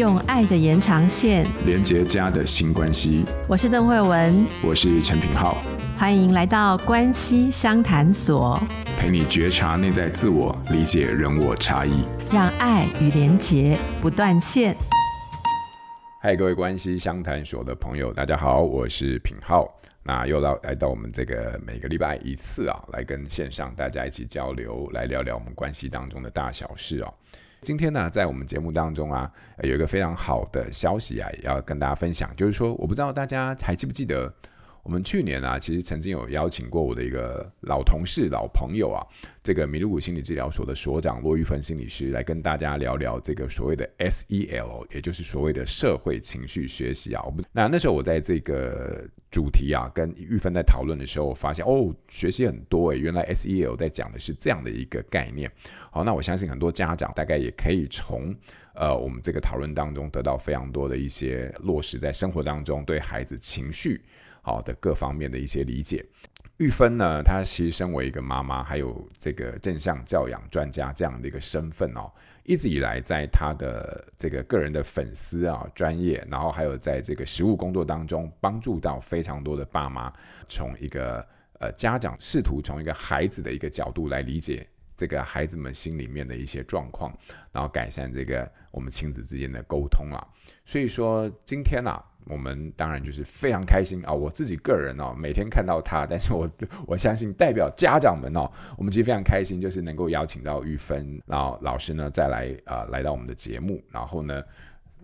用爱的延长线连接家的新关系。我是邓慧文，我是陈品浩，欢迎来到关系相谈所，陪你觉察内在自我，理解人我差异，让爱与连结不断线。嗨，各位关系相谈所的朋友，大家好，我是品浩。那又来来到我们这个每个礼拜一次啊，来跟线上大家一起交流，来聊聊我们关系当中的大小事哦。今天呢，在我们节目当中啊，有一个非常好的消息啊，也要跟大家分享，就是说，我不知道大家还记不记得。我们去年啊，其实曾经有邀请过我的一个老同事、老朋友啊，这个米露谷心理治疗所的所长骆玉芬心理师来跟大家聊聊这个所谓的 SEL，也就是所谓的社会情绪学习啊。我们，那那时候我在这个主题啊，跟玉芬在讨论的时候，我发现哦，学习很多诶，原来 SEL 在讲的是这样的一个概念。好，那我相信很多家长大概也可以从呃我们这个讨论当中得到非常多的一些落实在生活当中，对孩子情绪。好的各方面的一些理解，玉芬呢，她其实身为一个妈妈，还有这个正向教养专家这样的一个身份哦，一直以来在她的这个个人的粉丝啊专业，然后还有在这个实务工作当中，帮助到非常多的爸妈，从一个呃家长试图从一个孩子的一个角度来理解这个孩子们心里面的一些状况，然后改善这个我们亲子之间的沟通啊，所以说今天啊。我们当然就是非常开心啊！我自己个人哦，每天看到他，但是我 我相信代表家长们哦，我们其实非常开心，就是能够邀请到玉芬，然后老师呢再来啊、来到我们的节目，然后呢。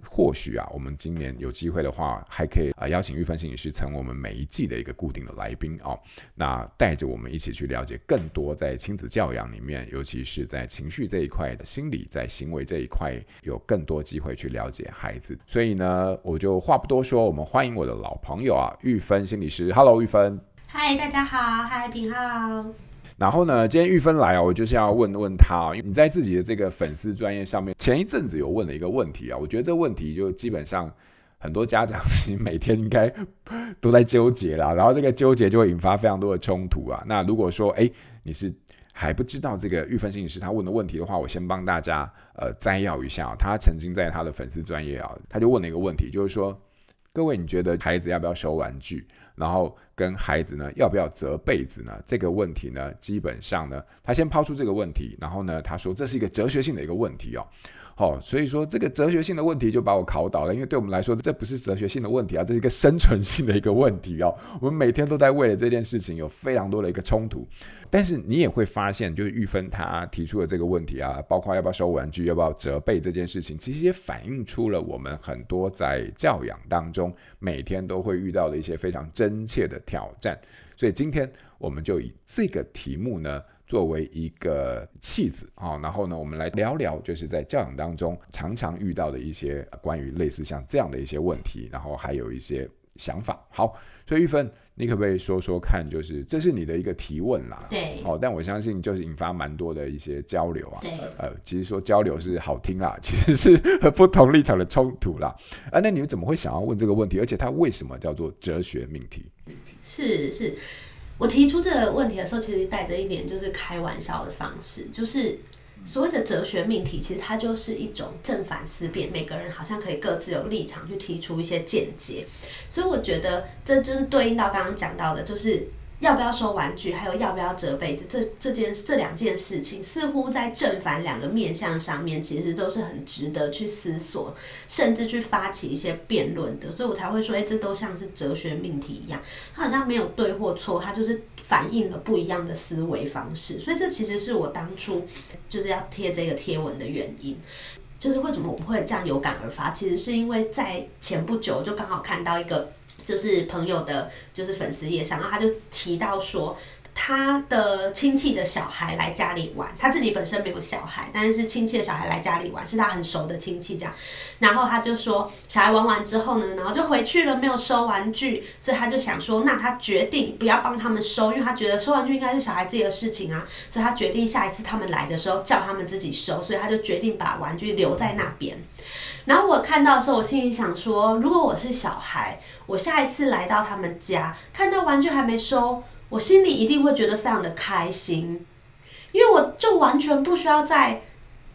或许啊，我们今年有机会的话，还可以啊邀请玉芬心理师成为我们每一季的一个固定的来宾哦。那带着我们一起去了解更多在亲子教养里面，尤其是在情绪这一块的心理，在行为这一块有更多机会去了解孩子。所以呢，我就话不多说，我们欢迎我的老朋友啊，玉芬心理师。Hello，玉芬。嗨，大家好。嗨，品浩。然后呢，今天玉芬来啊，我就是要问问他，因为你在自己的这个粉丝专业上面，前一阵子有问了一个问题啊，我觉得这问题就基本上很多家长其实每天应该都在纠结啦，然后这个纠结就会引发非常多的冲突啊。那如果说哎，你是还不知道这个玉芬心理师他问的问题的话，我先帮大家呃摘要一下，他曾经在他的粉丝专业啊，他就问了一个问题，就是说，各位你觉得孩子要不要收玩具？然后跟孩子呢，要不要折被子呢？这个问题呢，基本上呢，他先抛出这个问题，然后呢，他说这是一个哲学性的一个问题哦。好、所以说这个哲学性的问题就把我考倒了，因为对我们来说，这不是哲学性的问题啊，这是一个生存性的一个问题哦。我们每天都在为了这件事情有非常多的一个冲突，但是你也会发现，就是玉芬他提出的这个问题啊，包括要不要收玩具，要不要责备这件事情，其实也反映出了我们很多在教养当中每天都会遇到的一些非常真切的挑战。所以今天我们就以这个题目呢。作为一个弃子啊，然后呢，我们来聊聊，就是在教养当中常常遇到的一些关于类似像这样的一些问题，然后还有一些想法。好，所以玉芬，你可不可以说说看，就是这是你的一个提问啦？对。哦，但我相信就是引发蛮多的一些交流啊。对。呃，其实说交流是好听啦，其实是和不同立场的冲突啦。啊，那你们怎么会想要问这个问题？而且它为什么叫做哲学命题？是是。我提出这个问题的时候，其实带着一点就是开玩笑的方式，就是所谓的哲学命题，其实它就是一种正反思辨，每个人好像可以各自有立场去提出一些见解，所以我觉得这就是对应到刚刚讲到的，就是。要不要收玩具，还有要不要折被子，这这件这两件事情，似乎在正反两个面向上面，其实都是很值得去思索，甚至去发起一些辩论的。所以我才会说，哎，这都像是哲学命题一样，它好像没有对或错，它就是反映了不一样的思维方式。所以这其实是我当初就是要贴这个贴文的原因，就是为什么我会这样有感而发，其实是因为在前不久就刚好看到一个。就是朋友的，就是粉丝也上，然后他就提到说，他的亲戚的小孩来家里玩，他自己本身没有小孩，但是亲戚的小孩来家里玩，是他很熟的亲戚这样。然后他就说，小孩玩完之后呢，然后就回去了，没有收玩具，所以他就想说，那他决定不要帮他们收，因为他觉得收玩具应该是小孩自己的事情啊，所以他决定下一次他们来的时候叫他们自己收，所以他就决定把玩具留在那边。然后我看到的时候，我心里想说，如果我是小孩，我下一次来到他们家，看到玩具还没收。我心里一定会觉得非常的开心，因为我就完全不需要再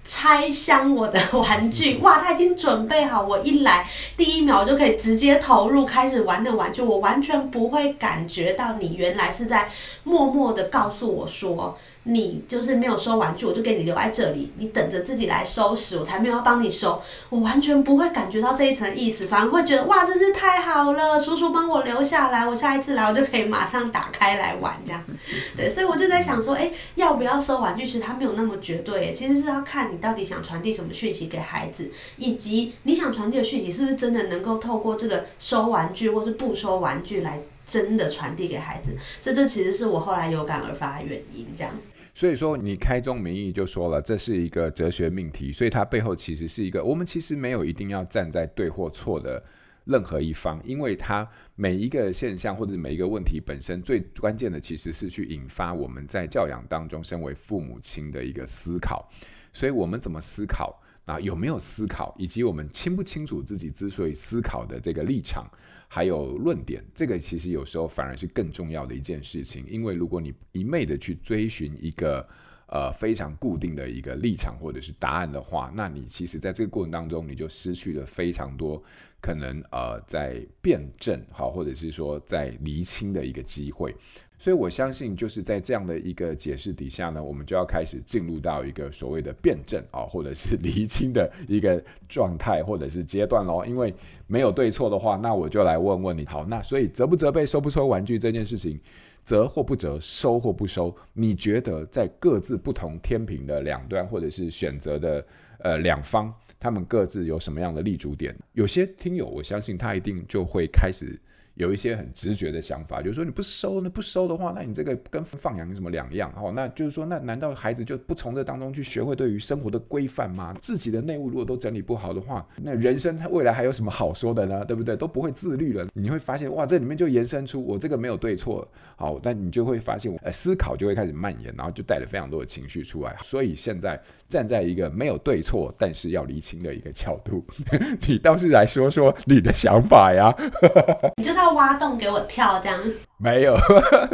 拆箱我的 玩具，哇，他已经准备好，我一来第一秒就可以直接投入开始玩的玩具，我完全不会感觉到你原来是在默默的告诉我说。你就是没有收玩具，我就给你留在这里，你等着自己来收拾，我才没有要帮你收，我完全不会感觉到这一层意思，反而会觉得哇，真是太好了，叔叔帮我留下来，我下一次来我就可以马上打开来玩这样。对，所以我就在想说，诶，要不要收玩具？其实它没有那么绝对，其实是要看你到底想传递什么讯息给孩子，以及你想传递的讯息是不是真的能够透过这个收玩具或是不收玩具来。真的传递给孩子，所以这其实是我后来有感而发的原因。这样，所以说你开宗明义就说了，这是一个哲学命题，所以它背后其实是一个，我们其实没有一定要站在对或错的任何一方，因为它每一个现象或者每一个问题本身，最关键的其实是去引发我们在教养当中身为父母亲的一个思考，所以我们怎么思考啊？有没有思考，以及我们清不清楚自己之所以思考的这个立场。还有论点，这个其实有时候反而是更重要的一件事情，因为如果你一昧的去追寻一个呃非常固定的一个立场或者是答案的话，那你其实在这个过程当中，你就失去了非常多可能呃在辩证好，或者是说在厘清的一个机会。所以我相信，就是在这样的一个解释底下呢，我们就要开始进入到一个所谓的辩证啊，或者是 厘清的一个状态或者是阶段喽。因为没有对错的话，那我就来问问你，好，那所以责不责备、收不收玩具这件事情，责或不责、收或不收，你觉得在各自不同天平的两端，或者是选择的呃两方，他们各自有什么样的立足点？有些听友，我相信他一定就会开始。有一些很直觉的想法，就是说你不收，那不收的话，那你这个跟放养有什么两样？哦，那就是说，那难道孩子就不从这当中去学会对于生活的规范吗？自己的内务如果都整理不好的话，那人生他未来还有什么好说的呢？对不对？都不会自律了。你会发现，哇，这里面就延伸出我这个没有对错，好，但你就会发现，呃，思考就会开始蔓延，然后就带了非常多的情绪出来。所以现在站在一个没有对错，但是要厘清的一个角度，你倒是来说说你的想法呀。你就是。要挖洞给我跳，这样没有，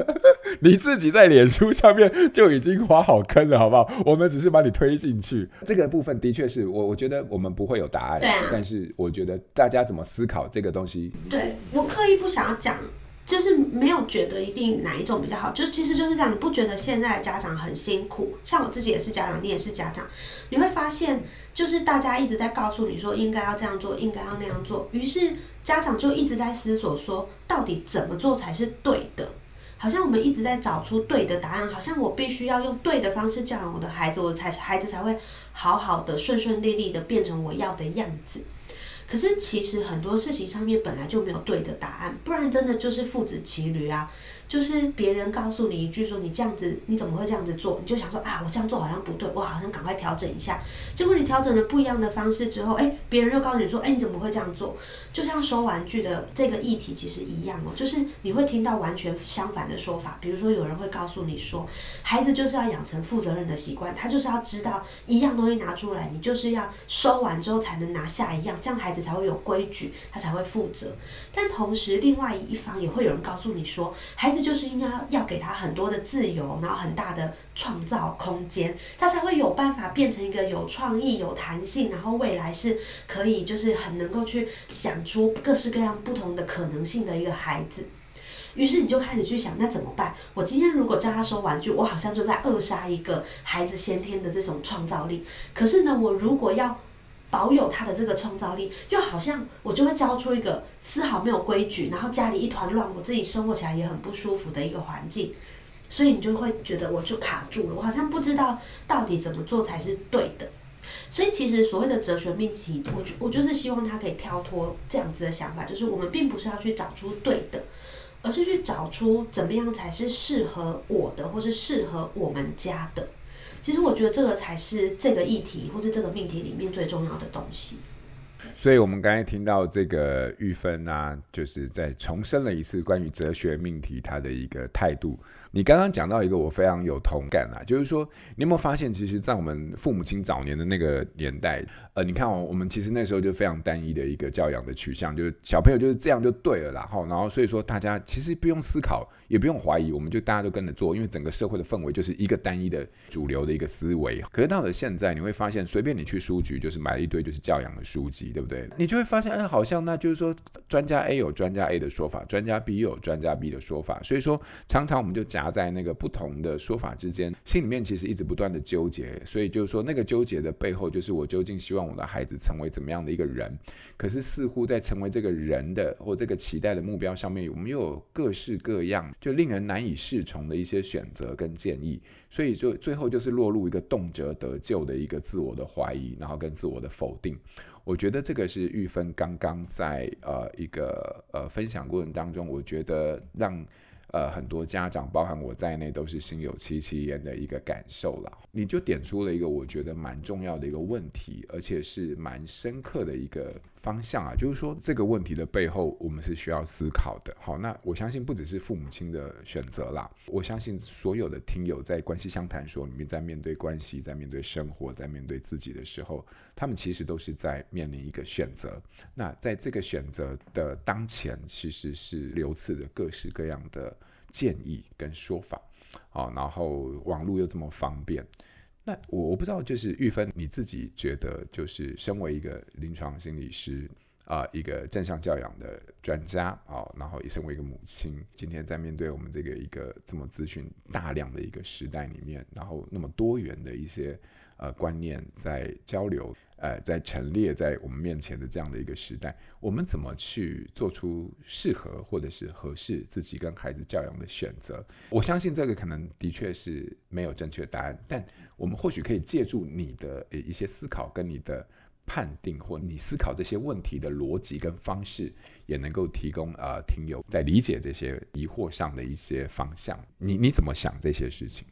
你自己在脸书上面就已经挖好坑了，好不好？我们只是把你推进去。这个部分的确是我，我觉得我们不会有答案，对啊。但是我觉得大家怎么思考这个东西，对，我刻意不想要讲，就是没有觉得一定哪一种比较好，就其实就是这样。你不觉得现在的家长很辛苦？像我自己也是家长，你也是家长，你会发现，就是大家一直在告诉你说应该要这样做，应该要那样做，于是。家长就一直在思索说，到底怎么做才是对的？好像我们一直在找出对的答案，好像我必须要用对的方式教养我的孩子，我才孩子才会好好的、顺顺利利的变成我要的样子。可是其实很多事情上面本来就没有对的答案，不然真的就是父子骑驴啊。就是别人告诉你一句说，你这样子你怎么会这样子做？你就想说啊，我这样做好像不对，我好像赶快调整一下。结果你调整了不一样的方式之后，诶，别人又告诉你说，诶，你怎么会这样做？就像收玩具的这个议题其实一样哦，就是你会听到完全相反的说法。比如说有人会告诉你说，孩子就是要养成负责任的习惯，他就是要知道一样东西拿出来，你就是要收完之后才能拿下一样，这样孩子才会有规矩，他才会负责。但同时，另外一方也会有人告诉你说，孩子。就是应该要给他很多的自由，然后很大的创造空间，他才会有办法变成一个有创意、有弹性，然后未来是可以就是很能够去想出各式各样不同的可能性的一个孩子。于是你就开始去想，那怎么办？我今天如果叫他收玩具，我好像就在扼杀一个孩子先天的这种创造力。可是呢，我如果要保有他的这个创造力，又好像我就会教出一个丝毫没有规矩，然后家里一团乱，我自己生活起来也很不舒服的一个环境，所以你就会觉得我就卡住了，我好像不知道到底怎么做才是对的。所以其实所谓的哲学命题，我就我就是希望他可以跳脱这样子的想法，就是我们并不是要去找出对的，而是去找出怎么样才是适合我的，或是适合我们家的。其实我觉得这个才是这个议题或者这个命题里面最重要的东西。所以，我们刚才听到这个玉芬啊，就是在重申了一次关于哲学命题它的一个态度你刚刚讲到一个我非常有同感啊，就是说你有没有发现，其实，在我们父母亲早年的那个年代，呃，你看哦，我们其实那时候就非常单一的一个教养的取向，就是小朋友就是这样就对了啦，然后所以说大家其实不用思考，也不用怀疑，我们就大家都跟着做，因为整个社会的氛围就是一个单一的主流的一个思维。可是到了现在，你会发现，随便你去书局，就是买了一堆就是教养的书籍，对不对？你就会发现，哎，好像那就是说，专家 A 有专家 A 的说法，专家 B 有专家 B 的说法，所以说常常我们就夹在那个不同的说法之间，心里面其实一直不断的纠结。所以就是说，那个纠结的背后，就是我究竟希望我的孩子成为怎么样的一个人？可是似乎在成为这个人的或这个期待的目标上面，我们又有各式各样就令人难以适从的一些选择跟建议。所以就最后就是落入一个动辄得咎的一个自我的怀疑，然后跟自我的否定。我觉得这个是玉芬刚刚在呃一个呃分享过程当中，我觉得让。呃，很多家长，包含我在内，都是心有戚戚焉的一个感受了。你就点出了一个我觉得蛮重要的一个问题，而且是蛮深刻的一个方向啊，就是说这个问题的背后，我们是需要思考的。好，那我相信不只是父母亲的选择啦，我相信所有的听友在关系相谈所里面，在面对关系，在面对生活，在面对自己的时候，他们其实都是在面临一个选择。那在这个选择的当前，其实是流次着各式各样的。建议跟说法，好，然后网络又这么方便，那我我不知道，就是玉芬你自己觉得，就是身为一个临床心理师啊，一个正向教养的专家啊，然后也身为一个母亲，今天在面对我们这个一个这么资讯大量的一个时代里面，然后那么多元的一些。呃，观念在交流，呃，在陈列在我们面前的这样的一个时代，我们怎么去做出适合或者是合适自己跟孩子教养的选择？我相信这个可能的确是没有正确答案，但我们或许可以借助你的一些思考跟你的判定，或你思考这些问题的逻辑跟方式，也能够提供呃听友在理解这些疑惑上的一些方向。你你怎么想这些事情？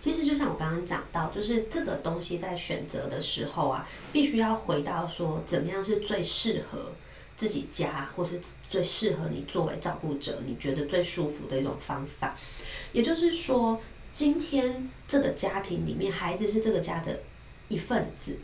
其实就像我刚刚讲到，就是这个东西在选择的时候啊，必须要回到说，怎么样是最适合自己家，或是最适合你作为照顾者，你觉得最舒服的一种方法。也就是说，今天这个家庭里面，孩子是这个家的一份子。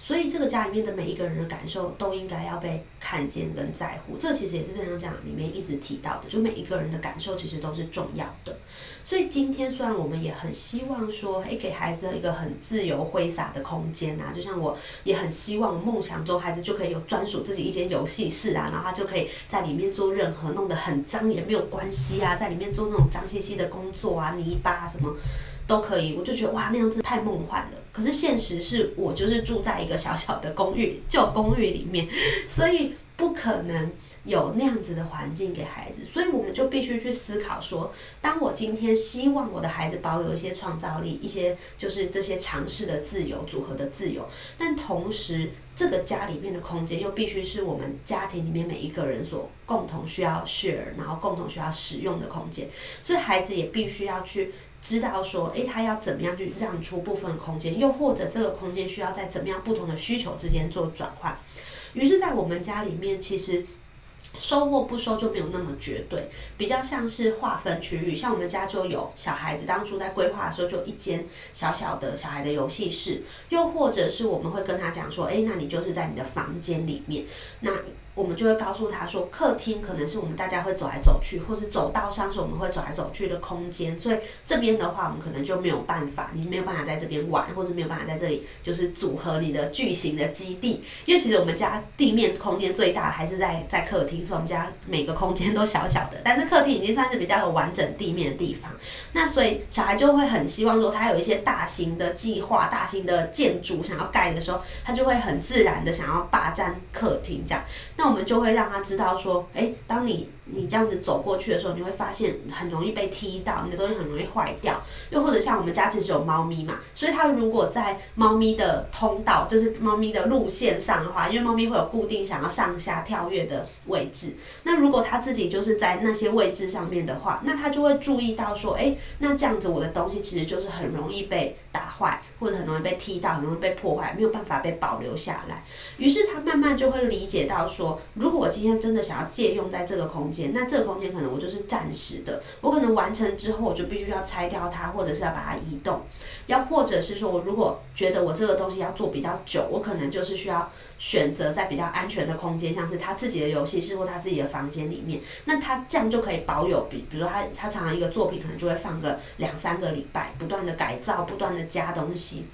所以这个家里面的每一个人的感受都应该要被看见跟在乎，这其实也是正向讲里面一直提到的，就每一个人的感受其实都是重要的。所以今天虽然我们也很希望说，诶，给孩子一个很自由挥洒的空间啊，就像我也很希望梦想中孩子就可以有专属自己一间游戏室啊，然后他就可以在里面做任何弄得很脏也没有关系啊，在里面做那种脏兮兮的工作啊，泥巴什么。都可以，我就觉得哇，那样子太梦幻了。可是现实是我就是住在一个小小的公寓，旧公寓里面，所以不可能有那样子的环境给孩子。所以我们就必须去思考说，当我今天希望我的孩子保有一些创造力，一些就是这些尝试的自由、组合的自由，但同时这个家里面的空间又必须是我们家庭里面每一个人所共同需要 share，然后共同需要使用的空间。所以孩子也必须要去。知道说，诶，他要怎么样去让出部分空间，又或者这个空间需要在怎么样不同的需求之间做转换。于是，在我们家里面，其实收或不收就没有那么绝对，比较像是划分区域。像我们家就有小孩子当初在规划的时候，就一间小小的小孩的游戏室，又或者是我们会跟他讲说，诶，那你就是在你的房间里面，那。我们就会告诉他说，客厅可能是我们大家会走来走去，或是走道上是我们会走来走去的空间。所以这边的话，我们可能就没有办法，你没有办法在这边玩，或者没有办法在这里就是组合你的巨型的基地。因为其实我们家地面空间最大还是在在客厅，所以我们家每个空间都小小的，但是客厅已经算是比较有完整地面的地方。那所以小孩就会很希望说，他有一些大型的计划、大型的建筑想要盖的时候，他就会很自然的想要霸占客厅这样。那我们就会让他知道说，诶，当你你这样子走过去的时候，你会发现很容易被踢到，你的东西很容易坏掉。又或者像我们家其实有猫咪嘛，所以它如果在猫咪的通道，就是猫咪的路线上的话，因为猫咪会有固定想要上下跳跃的位置。那如果它自己就是在那些位置上面的话，那它就会注意到说，诶，那这样子我的东西其实就是很容易被。打坏，或者很容易被踢到，很容易被破坏，没有办法被保留下来。于是他慢慢就会理解到说，如果我今天真的想要借用在这个空间，那这个空间可能我就是暂时的，我可能完成之后我就必须要拆掉它，或者是要把它移动，要或者是说我如果觉得我这个东西要做比较久，我可能就是需要。选择在比较安全的空间，像是他自己的游戏室或他自己的房间里面，那他这样就可以保有，比比如说他他常常一个作品可能就会放个两三个礼拜，不断的改造，不断的加东西。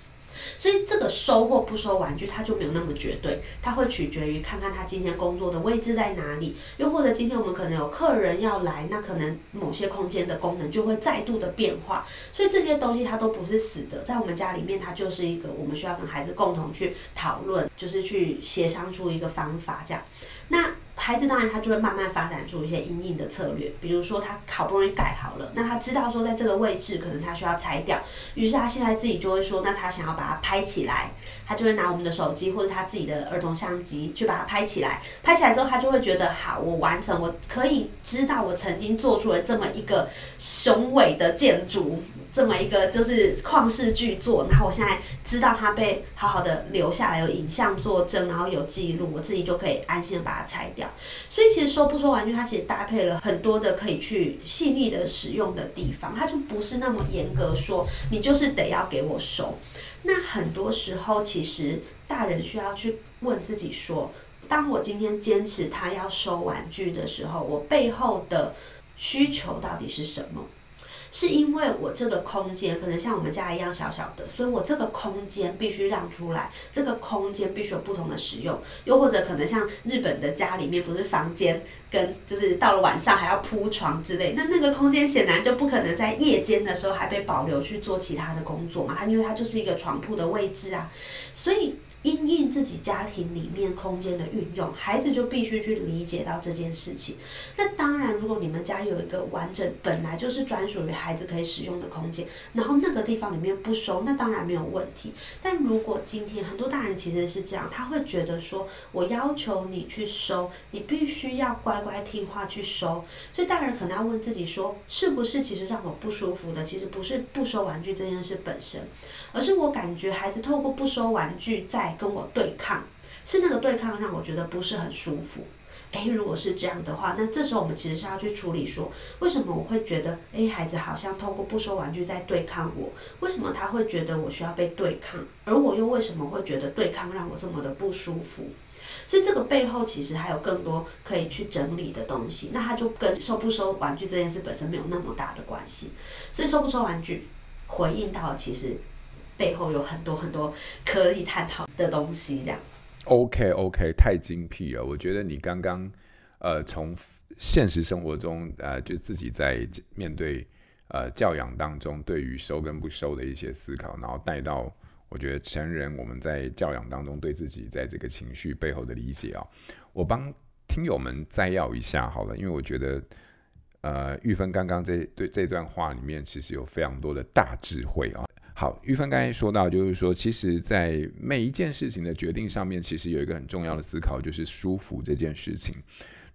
所以这个收或不收玩具，它就没有那么绝对，它会取决于看看他今天工作的位置在哪里，又或者今天我们可能有客人要来，那可能某些空间的功能就会再度的变化。所以这些东西它都不是死的，在我们家里面，它就是一个我们需要跟孩子共同去讨论，就是去协商出一个方法这样。那。孩子当然他就会慢慢发展出一些阴影的策略，比如说他好不容易改好了，那他知道说在这个位置可能他需要拆掉，于是他现在自己就会说，那他想要把它拍起来，他就会拿我们的手机或者他自己的儿童相机去把它拍起来，拍起来之后他就会觉得好，我完成，我可以知道我曾经做出了这么一个雄伟的建筑。这么一个就是旷世巨作，然后我现在知道它被好好的留下来，有影像作证，然后有记录，我自己就可以安心的把它拆掉。所以其实收不收玩具，它其实搭配了很多的可以去细腻的使用的地方，它就不是那么严格说你就是得要给我收。那很多时候，其实大人需要去问自己说，当我今天坚持他要收玩具的时候，我背后的需求到底是什么？是因为我这个空间可能像我们家一样小小的，所以我这个空间必须让出来，这个空间必须有不同的使用，又或者可能像日本的家里面不是房间跟就是到了晚上还要铺床之类，那那个空间显然就不可能在夜间的时候还被保留去做其他的工作嘛，它因为它就是一个床铺的位置啊，所以。因应自己家庭里面空间的运用，孩子就必须去理解到这件事情。那当然，如果你们家有一个完整本来就是专属于孩子可以使用的空间，然后那个地方里面不收，那当然没有问题。但如果今天很多大人其实是这样，他会觉得说，我要求你去收，你必须要乖乖听话去收。所以大人可能要问自己说，是不是其实让我不舒服的，其实不是不收玩具这件事本身，而是我感觉孩子透过不收玩具在。跟我对抗，是那个对抗让我觉得不是很舒服。诶，如果是这样的话，那这时候我们其实是要去处理说，为什么我会觉得，诶，孩子好像通过不收玩具在对抗我？为什么他会觉得我需要被对抗？而我又为什么会觉得对抗让我这么的不舒服？所以这个背后其实还有更多可以去整理的东西。那他就跟收不收玩具这件事本身没有那么大的关系。所以收不收玩具，回应到其实。背后有很多很多可以探讨的东西，这样。OK OK，太精辟了。我觉得你刚刚呃从现实生活中呃就自己在面对呃教养当中对于收跟不收的一些思考，然后带到我觉得成人我们在教养当中对自己在这个情绪背后的理解啊，我帮听友们摘要一下好了，因为我觉得呃玉芬刚刚这对这段话里面其实有非常多的大智慧啊。好，玉芬刚才说到，就是说，其实，在每一件事情的决定上面，其实有一个很重要的思考，就是舒服这件事情。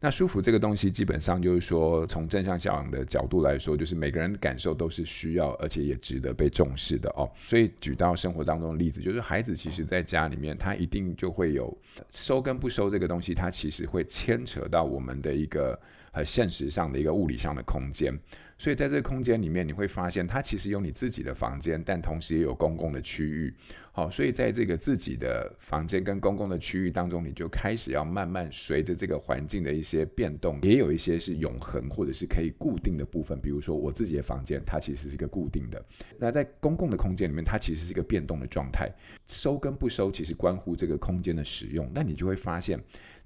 那舒服这个东西，基本上就是说，从正向教养的角度来说，就是每个人的感受都是需要，而且也值得被重视的哦。所以举到生活当中的例子，就是孩子其实在家里面，他一定就会有收跟不收这个东西，它其实会牵扯到我们的一个很现实上的一个物理上的空间。所以在这个空间里面，你会发现它其实有你自己的房间，但同时也有公共的区域。好，所以在这个自己的房间跟公共的区域当中，你就开始要慢慢随着这个环境的一些变动，也有一些是永恒或者是可以固定的部分。比如说我自己的房间，它其实是一个固定的。那在公共的空间里面，它其实是一个变动的状态。收跟不收，其实关乎这个空间的使用。那你就会发现。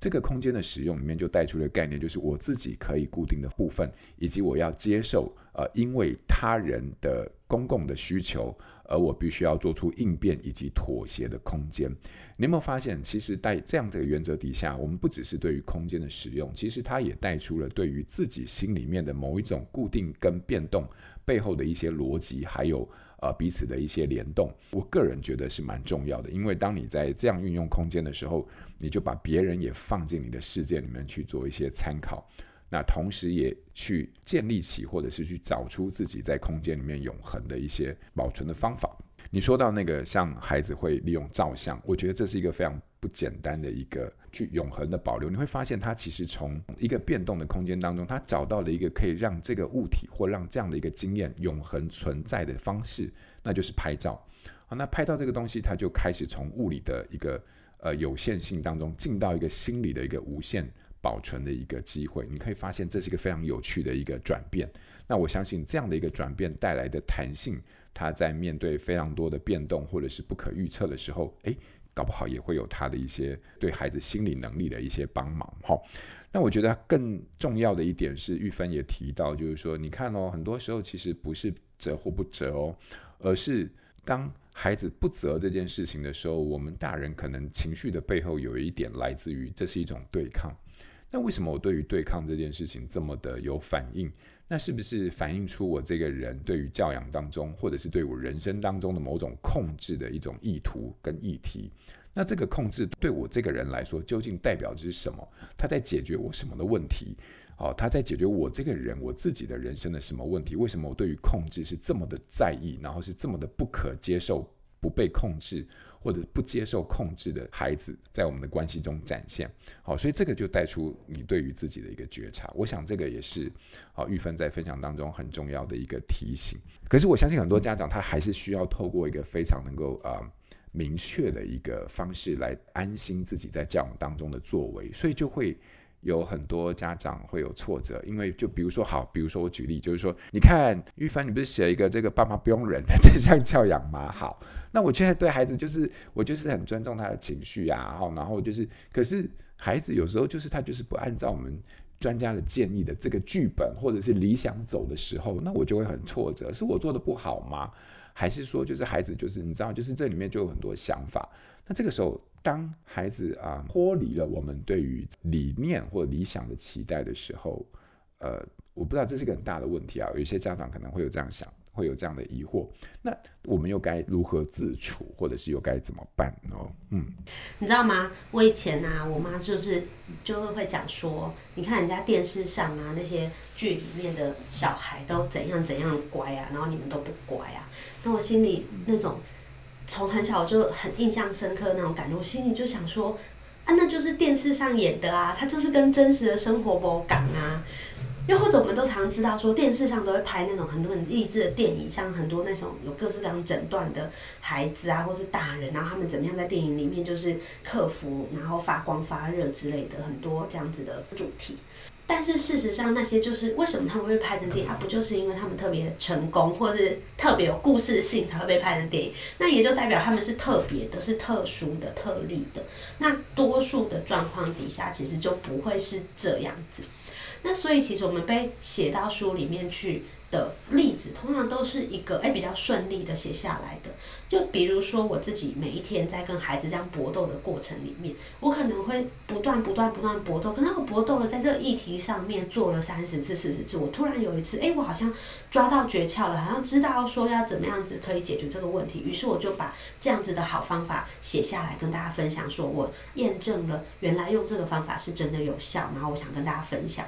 这个空间的使用里面就带出了概念，就是我自己可以固定的部分，以及我要接受呃，因为他人的公共的需求，而我必须要做出应变以及妥协的空间。你有没有发现，其实在这样的原则底下，我们不只是对于空间的使用，其实它也带出了对于自己心里面的某一种固定跟变动背后的一些逻辑，还有。呃，彼此的一些联动，我个人觉得是蛮重要的。因为当你在这样运用空间的时候，你就把别人也放进你的世界里面去做一些参考，那同时也去建立起或者是去找出自己在空间里面永恒的一些保存的方法。你说到那个像孩子会利用照相，我觉得这是一个非常不简单的一个去永恒的保留。你会发现，它其实从一个变动的空间当中，它找到了一个可以让这个物体或让这样的一个经验永恒存在的方式，那就是拍照。好，那拍照这个东西，它就开始从物理的一个呃有限性当中进到一个心理的一个无限保存的一个机会。你可以发现，这是一个非常有趣的一个转变。那我相信这样的一个转变带来的弹性，它在面对非常多的变动或者是不可预测的时候，诶，搞不好也会有他的一些对孩子心理能力的一些帮忙。哈，那我觉得更重要的一点是，玉芬也提到，就是说，你看哦，很多时候其实不是责或不责哦，而是当孩子不责这件事情的时候，我们大人可能情绪的背后有一点来自于这是一种对抗。那为什么我对于对抗这件事情这么的有反应？那是不是反映出我这个人对于教养当中，或者是对我人生当中的某种控制的一种意图跟议题？那这个控制对我这个人来说，究竟代表的是什么？他在解决我什么的问题？哦，他在解决我这个人我自己的人生的什么问题？为什么我对于控制是这么的在意，然后是这么的不可接受不被控制？或者不接受控制的孩子，在我们的关系中展现。好，所以这个就带出你对于自己的一个觉察。我想这个也是好玉芬在分享当中很重要的一个提醒。可是我相信很多家长他还是需要透过一个非常能够啊、明确的一个方式来安心自己在教养当中的作为，所以就会有很多家长会有挫折。因为就比如说好，比如说我举例就是说，你看玉芬，你不是写一个这个爸妈不用忍的 正向教养吗？好。那我现在对孩子就是我就是很尊重他的情绪啊，然后就是，可是孩子有时候就是他就是不按照我们专家的建议的这个剧本或者是理想走的时候，那我就会很挫折。是我做的不好吗？还是说就是孩子就是你知道，就是这里面就有很多想法。那这个时候，当孩子啊脱离了我们对于理念或理想的期待的时候，呃，我不知道这是个很大的问题啊。有些家长可能会有这样想。会有这样的疑惑，那我们又该如何自处，或者是又该怎么办呢？嗯，你知道吗？我以前啊，我妈就是就会会讲说，你看人家电视上啊那些剧里面的小孩都怎样怎样乖啊，然后你们都不乖啊。那我心里那种从很小就很印象深刻那种感觉，我心里就想说啊，那就是电视上演的啊，他就是跟真实的生活不同啊。又或者我们都常知道说，电视上都会拍那种很多很励志的电影，像很多那种有各式各样诊断的孩子啊，或是大人，然后他们怎么样在电影里面就是克服，然后发光发热之类的很多这样子的主题。但是事实上，那些就是为什么他们会拍成电影，啊，不就是因为他们特别成功，或是特别有故事性才会被拍成电影？那也就代表他们是特别的，是特殊的、特例的。那多数的状况底下，其实就不会是这样子。那所以，其实我们被写到书里面去的例子，通常都是一个诶比较顺利的写下来的。就比如说我自己每一天在跟孩子这样搏斗的过程里面，我可能会不断不断不断搏斗。可能我搏斗了，在这个议题上面做了三十次、四十次，我突然有一次，诶，我好像抓到诀窍了，好像知道说要怎么样子可以解决这个问题。于是我就把这样子的好方法写下来，跟大家分享，说我验证了原来用这个方法是真的有效。然后我想跟大家分享。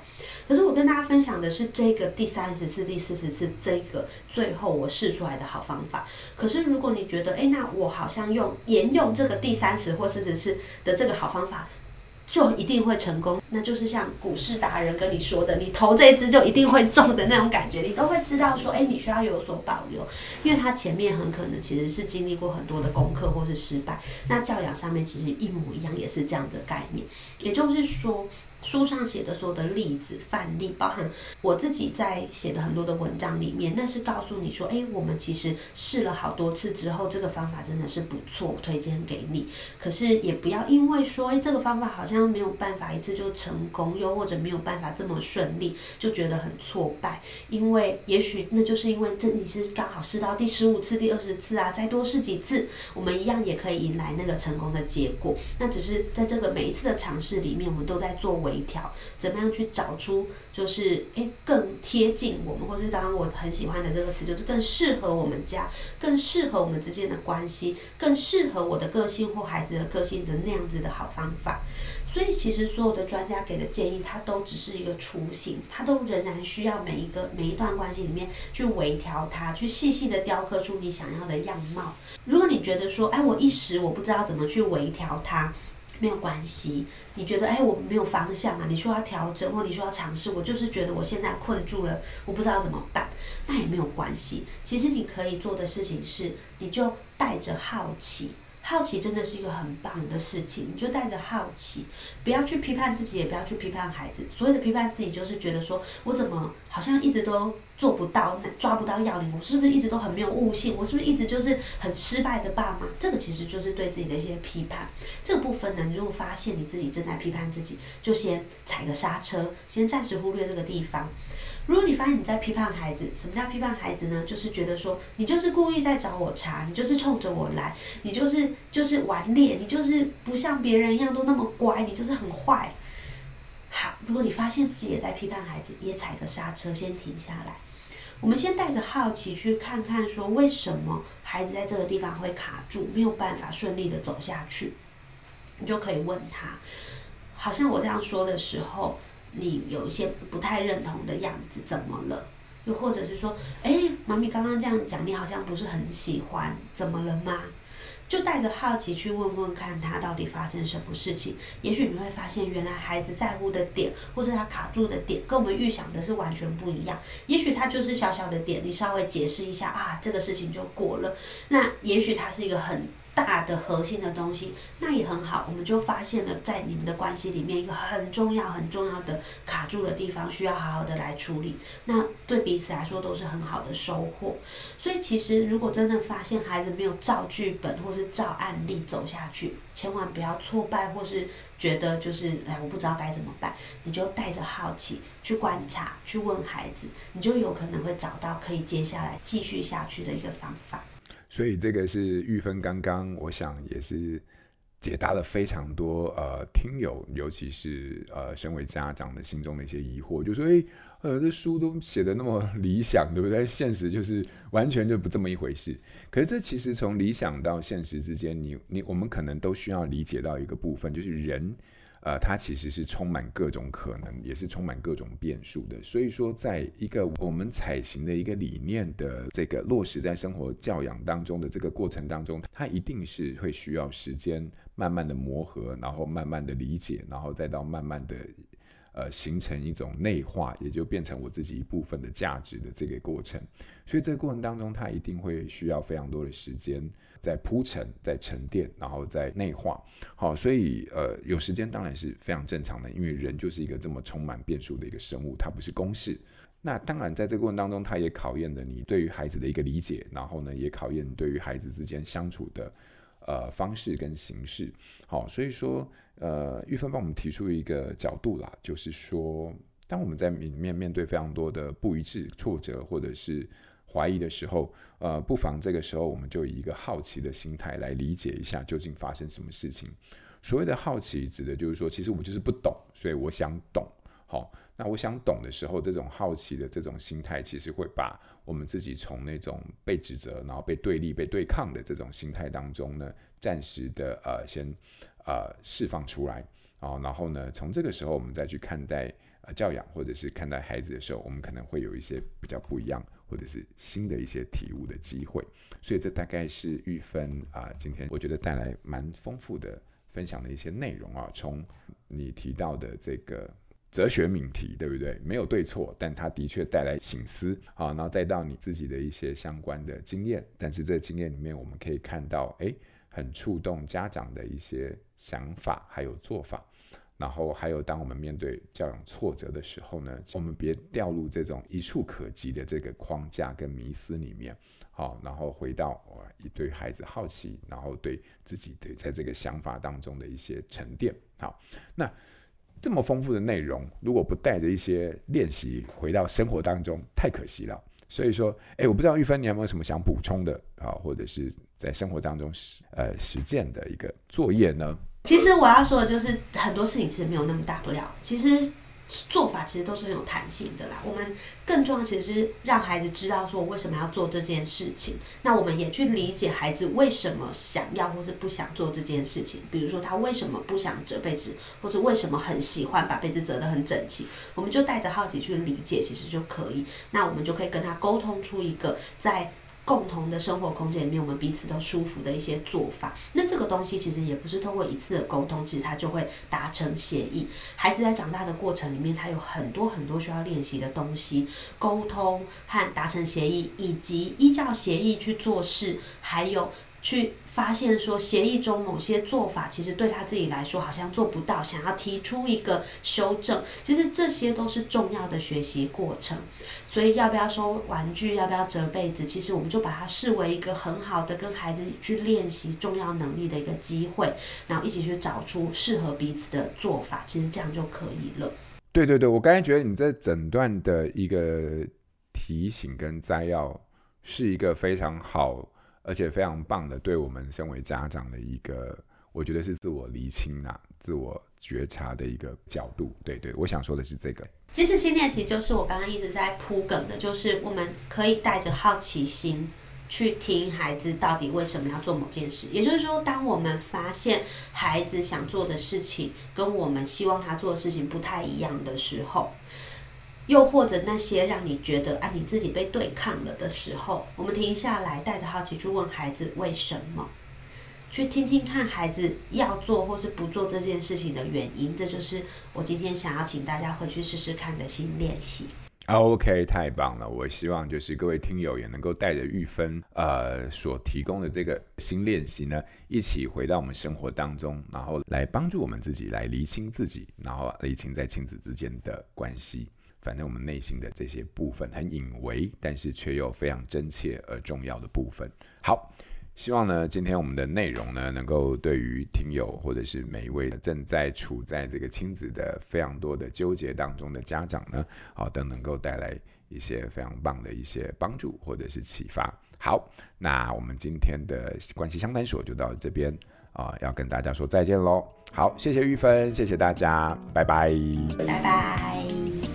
可是我跟大家分享的是这个第三十次、第四十次这个最后我试出来的好方法。可是如果你觉觉得哎，那我好像用沿用这个第三十或四十次的这个好方法，就一定会成功。那就是像股市达人跟你说的，你投这一支就一定会中的那种感觉，你都会知道说，哎，你需要有所保留，因为他前面很可能其实是经历过很多的功课或是失败。那教养上面其实一模一样，也是这样的概念，也就是说。书上写的所有的例子范例，包含我自己在写的很多的文章里面，那是告诉你说，诶，我们其实试了好多次之后，这个方法真的是不错，推荐给你。可是也不要因为说，诶，这个方法好像没有办法一次就成功，又或者没有办法这么顺利，就觉得很挫败。因为也许那就是因为这你是刚好试到第十五次、第二十次啊，再多试几次，我们一样也可以迎来那个成功的结果。那只是在这个每一次的尝试里面，我们都在做维。微调，怎么样去找出就是诶更贴近我们，或是刚刚我很喜欢的这个词，就是更适合我们家，更适合我们之间的关系，更适合我的个性或孩子的个性的那样子的好方法。所以其实所有的专家给的建议，它都只是一个雏形，它都仍然需要每一个每一段关系里面去微调它，去细细的雕刻出你想要的样貌。如果你觉得说，哎，我一时我不知道怎么去微调它，没有关系。你觉得，哎，我没有方向啊，你需要调整或你需要尝试，我就是觉得我现在困住了，我不知道怎么办，那也没有关系。其实你可以做的事情是，你就带着好奇。好奇真的是一个很棒的事情，你就带着好奇，不要去批判自己，也不要去批判孩子。所谓的批判自己，就是觉得说我怎么好像一直都做不到，抓不到要领，我是不是一直都很没有悟性？我是不是一直就是很失败的爸妈？这个其实就是对自己的一些批判。这个部分呢，你如果发现你自己正在批判自己，就先踩个刹车，先暂时忽略这个地方。如果你发现你在批判孩子，什么叫批判孩子呢？就是觉得说你就是故意在找我茬，你就是冲着我来，你就是就是顽劣，你就是不像别人一样都那么乖，你就是很坏。好，如果你发现自己也在批判孩子，也踩个刹车，先停下来。我们先带着好奇去看看，说为什么孩子在这个地方会卡住，没有办法顺利的走下去。你就可以问他，好像我这样说的时候。你有一些不太认同的样子，怎么了？又或者是说，诶，妈咪刚刚这样讲，你好像不是很喜欢，怎么了吗？就带着好奇去问问看他到底发生什么事情。也许你会发现，原来孩子在乎的点，或是他卡住的点，跟我们预想的是完全不一样。也许他就是小小的点，你稍微解释一下啊，这个事情就过了。那也许他是一个很。大的核心的东西，那也很好。我们就发现了，在你们的关系里面，一个很重要、很重要的卡住的地方，需要好好的来处理。那对彼此来说都是很好的收获。所以，其实如果真的发现孩子没有照剧本或是照案例走下去，千万不要挫败，或是觉得就是哎，我不知道该怎么办。你就带着好奇去观察，去问孩子，你就有可能会找到可以接下来继续下去的一个方法。所以这个是玉芬刚刚，我想也是解答了非常多呃听友，尤其是呃身为家长的心中的一些疑惑，就说诶，呃这书都写得那么理想，对不对？现实就是完全就不这么一回事。可是这其实从理想到现实之间，你你我们可能都需要理解到一个部分，就是人。呃，它其实是充满各种可能，也是充满各种变数的。所以说，在一个我们采行的一个理念的这个落实在生活教养当中的这个过程当中，它一定是会需要时间慢慢的磨合，然后慢慢的理解，然后再到慢慢的呃形成一种内化，也就变成我自己一部分的价值的这个过程。所以这个过程当中，它一定会需要非常多的时间。在铺陈，在沉淀，然后在内化。好，所以呃，有时间当然是非常正常的，因为人就是一个这么充满变数的一个生物，它不是公式。那当然，在这个过程当中，它也考验了你对于孩子的一个理解，然后呢，也考验对于孩子之间相处的呃方式跟形式。好，所以说呃，玉芬帮我们提出一个角度啦，就是说，当我们在里面面对非常多的不一致、挫折，或者是怀疑的时候，呃，不妨这个时候我们就以一个好奇的心态来理解一下究竟发生什么事情。所谓的好奇，指的就是说，其实我就是不懂，所以我想懂。好，那我想懂的时候，这种好奇的这种心态，其实会把我们自己从那种被指责、然后被对立、被对抗的这种心态当中呢，暂时的呃先呃释放出来啊，然后呢，从这个时候我们再去看待。呃，教养或者是看待孩子的时候，我们可能会有一些比较不一样，或者是新的一些体悟的机会。所以这大概是玉芬啊，今天我觉得带来蛮丰富的分享的一些内容啊。从你提到的这个哲学命题，对不对？没有对错，但它的确带来醒思啊。然后再到你自己的一些相关的经验，但是这经验里面，我们可以看到，诶，很触动家长的一些想法还有做法。然后还有，当我们面对教养挫折的时候呢，我们别掉入这种一触可及的这个框架跟迷思里面，好，然后回到我一对孩子好奇，然后对自己对在这个想法当中的一些沉淀。好，那这么丰富的内容，如果不带着一些练习回到生活当中，太可惜了。所以说，哎，我不知道玉芬你有没有什么想补充的啊，或者是在生活当中实呃实践的一个作业呢？其实我要说的就是很多事情其实没有那么大不了，其实。做法其实都是很有弹性的啦。我们更重要其实是让孩子知道说为什么要做这件事情。那我们也去理解孩子为什么想要或是不想做这件事情。比如说他为什么不想折被子，或者为什么很喜欢把被子折得很整齐，我们就带着好奇去理解，其实就可以。那我们就可以跟他沟通出一个在。共同的生活空间里面，我们彼此都舒服的一些做法。那这个东西其实也不是通过一次的沟通，其实它就会达成协议。孩子在长大的过程里面，他有很多很多需要练习的东西，沟通和达成协议，以及依照协议去做事，还有。去发现说协议中某些做法其实对他自己来说好像做不到，想要提出一个修正，其实这些都是重要的学习过程。所以要不要收玩具，要不要折被子，其实我们就把它视为一个很好的跟孩子去练习重要能力的一个机会，然后一起去找出适合彼此的做法，其实这样就可以了。对对对，我刚才觉得你这整段的一个提醒跟摘要是一个非常好。而且非常棒的，对我们身为家长的一个，我觉得是自我厘清啊、自我觉察的一个角度。对对，我想说的是这个。其实新练习就是我刚刚一直在铺梗的，就是我们可以带着好奇心去听孩子到底为什么要做某件事。也就是说，当我们发现孩子想做的事情跟我们希望他做的事情不太一样的时候。又或者那些让你觉得啊，你自己被对抗了的时候，我们停下来，带着好奇去问孩子为什么，去听听看孩子要做或是不做这件事情的原因。这就是我今天想要请大家回去试试看的新练习。OK，太棒了！我希望就是各位听友也能够带着玉芬呃所提供的这个新练习呢，一起回到我们生活当中，然后来帮助我们自己来厘清自己，然后厘清在亲子之间的关系。反正我们内心的这些部分很隐微，但是却又非常真切而重要的部分。好，希望呢，今天我们的内容呢，能够对于听友或者是每一位正在处在这个亲子的非常多的纠结当中的家长呢，好，都能够带来一些非常棒的一些帮助或者是启发。好，那我们今天的关系相谈所就到这边啊，要跟大家说再见喽。好，谢谢玉芬，谢谢大家，拜拜，拜拜。